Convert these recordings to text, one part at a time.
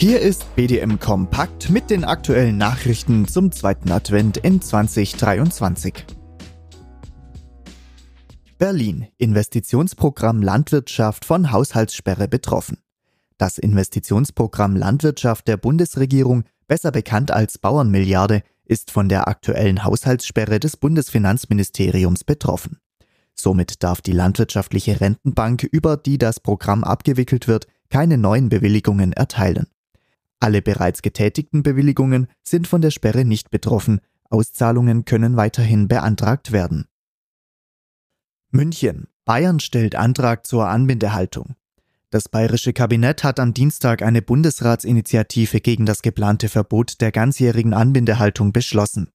Hier ist BDM Kompakt mit den aktuellen Nachrichten zum zweiten Advent in 2023. Berlin. Investitionsprogramm Landwirtschaft von Haushaltssperre betroffen. Das Investitionsprogramm Landwirtschaft der Bundesregierung, besser bekannt als Bauernmilliarde, ist von der aktuellen Haushaltssperre des Bundesfinanzministeriums betroffen. Somit darf die landwirtschaftliche Rentenbank, über die das Programm abgewickelt wird, keine neuen Bewilligungen erteilen. Alle bereits getätigten Bewilligungen sind von der Sperre nicht betroffen, Auszahlungen können weiterhin beantragt werden. München. Bayern stellt Antrag zur Anbindehaltung. Das bayerische Kabinett hat am Dienstag eine Bundesratsinitiative gegen das geplante Verbot der ganzjährigen Anbindehaltung beschlossen.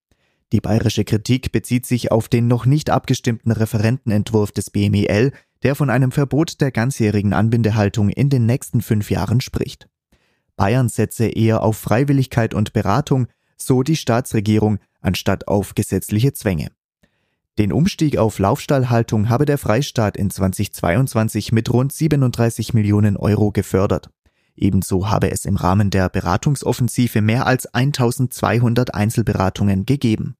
Die bayerische Kritik bezieht sich auf den noch nicht abgestimmten Referentenentwurf des BMEL, der von einem Verbot der ganzjährigen Anbindehaltung in den nächsten fünf Jahren spricht. Bayern setze eher auf Freiwilligkeit und Beratung, so die Staatsregierung, anstatt auf gesetzliche Zwänge. Den Umstieg auf Laufstallhaltung habe der Freistaat in 2022 mit rund 37 Millionen Euro gefördert. Ebenso habe es im Rahmen der Beratungsoffensive mehr als 1200 Einzelberatungen gegeben.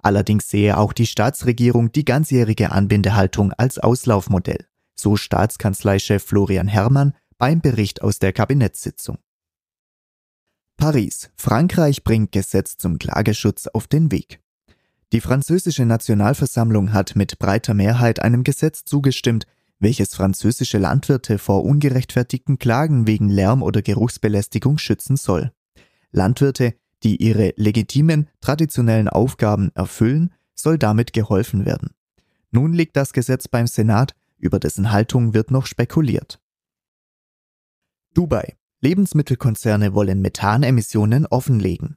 Allerdings sehe auch die Staatsregierung die ganzjährige Anbindehaltung als Auslaufmodell, so Staatskanzleichef Florian Herrmann beim Bericht aus der Kabinettssitzung. Paris. Frankreich bringt Gesetz zum Klageschutz auf den Weg. Die französische Nationalversammlung hat mit breiter Mehrheit einem Gesetz zugestimmt, welches französische Landwirte vor ungerechtfertigten Klagen wegen Lärm- oder Geruchsbelästigung schützen soll. Landwirte, die ihre legitimen, traditionellen Aufgaben erfüllen, soll damit geholfen werden. Nun liegt das Gesetz beim Senat, über dessen Haltung wird noch spekuliert. Dubai. Lebensmittelkonzerne wollen Methanemissionen offenlegen.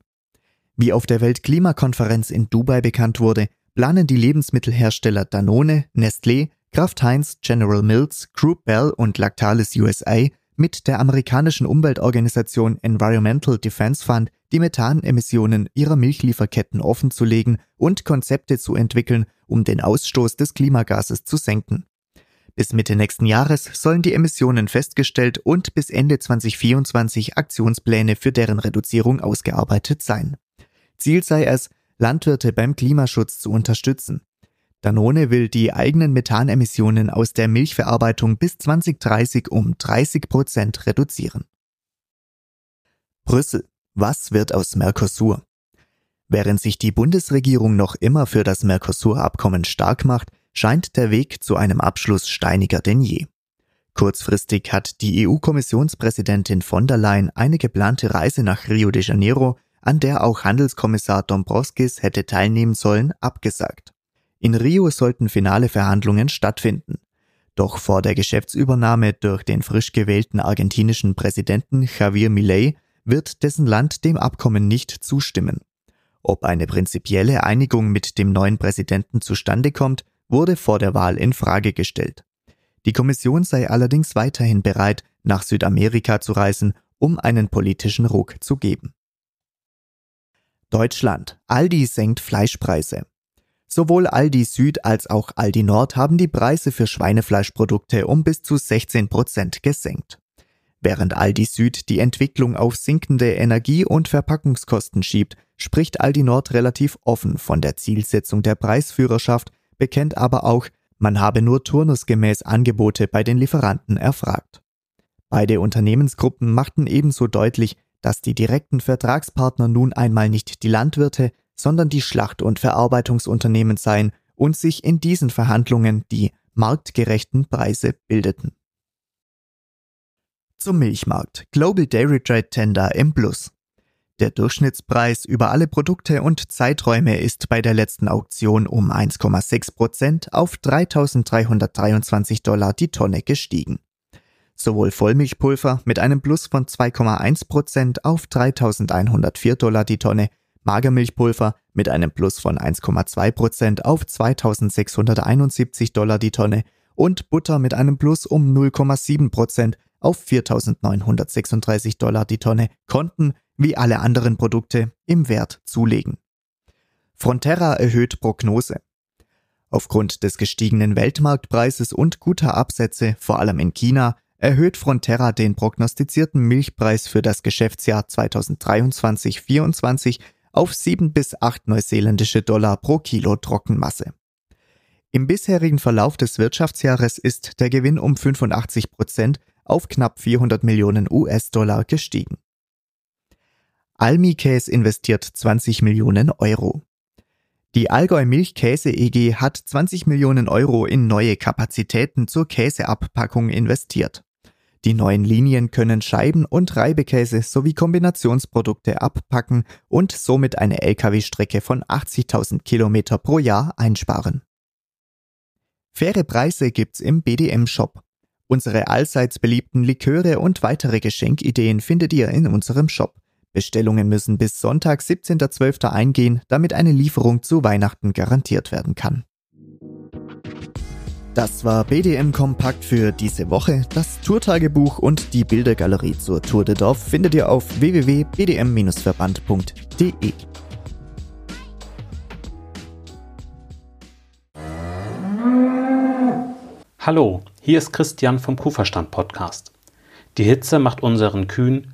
Wie auf der Weltklimakonferenz in Dubai bekannt wurde, planen die Lebensmittelhersteller Danone, Nestlé, Kraft Heinz, General Mills, Group Bell und Lactalis USA mit der amerikanischen Umweltorganisation Environmental Defense Fund die Methanemissionen ihrer Milchlieferketten offenzulegen und Konzepte zu entwickeln, um den Ausstoß des Klimagases zu senken. Bis Mitte nächsten Jahres sollen die Emissionen festgestellt und bis Ende 2024 Aktionspläne für deren Reduzierung ausgearbeitet sein. Ziel sei es, Landwirte beim Klimaschutz zu unterstützen. Danone will die eigenen Methanemissionen aus der Milchverarbeitung bis 2030 um 30 Prozent reduzieren. Brüssel. Was wird aus Mercosur? Während sich die Bundesregierung noch immer für das Mercosur-Abkommen stark macht, scheint der Weg zu einem Abschluss steiniger denn je. Kurzfristig hat die EU-Kommissionspräsidentin von der Leyen eine geplante Reise nach Rio de Janeiro, an der auch Handelskommissar Dombrovskis hätte teilnehmen sollen, abgesagt. In Rio sollten finale Verhandlungen stattfinden. Doch vor der Geschäftsübernahme durch den frisch gewählten argentinischen Präsidenten Javier Milei wird dessen Land dem Abkommen nicht zustimmen. Ob eine prinzipielle Einigung mit dem neuen Präsidenten zustande kommt, wurde vor der Wahl in Frage gestellt. Die Kommission sei allerdings weiterhin bereit, nach Südamerika zu reisen, um einen politischen Ruck zu geben. Deutschland. Aldi senkt Fleischpreise. Sowohl Aldi Süd als auch Aldi Nord haben die Preise für Schweinefleischprodukte um bis zu 16 Prozent gesenkt. Während Aldi Süd die Entwicklung auf sinkende Energie- und Verpackungskosten schiebt, spricht Aldi Nord relativ offen von der Zielsetzung der Preisführerschaft, bekennt aber auch, man habe nur turnusgemäß Angebote bei den Lieferanten erfragt. Beide Unternehmensgruppen machten ebenso deutlich, dass die direkten Vertragspartner nun einmal nicht die Landwirte, sondern die Schlacht- und Verarbeitungsunternehmen seien und sich in diesen Verhandlungen die marktgerechten Preise bildeten. Zum Milchmarkt. Global Dairy Trade Tender im Plus. Der Durchschnittspreis über alle Produkte und Zeiträume ist bei der letzten Auktion um 1,6 Prozent auf 3.323 Dollar die Tonne gestiegen. Sowohl Vollmilchpulver mit einem Plus von 2,1 Prozent auf 3.104 Dollar die Tonne, Magermilchpulver mit einem Plus von 1,2 Prozent auf 2.671 Dollar die Tonne und Butter mit einem Plus um 0,7 Prozent auf 4.936 Dollar die Tonne konnten, wie alle anderen Produkte, im Wert zulegen. Fronterra erhöht Prognose. Aufgrund des gestiegenen Weltmarktpreises und guter Absätze, vor allem in China, erhöht Fronterra den prognostizierten Milchpreis für das Geschäftsjahr 2023-24 auf 7 bis 8 neuseeländische Dollar pro Kilo Trockenmasse. Im bisherigen Verlauf des Wirtschaftsjahres ist der Gewinn um 85 Prozent auf knapp 400 Millionen US-Dollar gestiegen. Almi Käse investiert 20 Millionen Euro. Die Allgäu Milchkäse EG hat 20 Millionen Euro in neue Kapazitäten zur Käseabpackung investiert. Die neuen Linien können Scheiben- und Reibekäse sowie Kombinationsprodukte abpacken und somit eine Lkw-Strecke von 80.000 Kilometer pro Jahr einsparen. Faire Preise gibt's im BDM-Shop. Unsere allseits beliebten Liköre und weitere Geschenkideen findet ihr in unserem Shop. Bestellungen müssen bis Sonntag, 17.12. eingehen, damit eine Lieferung zu Weihnachten garantiert werden kann. Das war BDM Kompakt für diese Woche. Das Tourtagebuch und die Bildergalerie zur Tour de Dorf findet ihr auf www.bdm-verband.de. Hallo, hier ist Christian vom Kuhverstand Podcast. Die Hitze macht unseren Kühen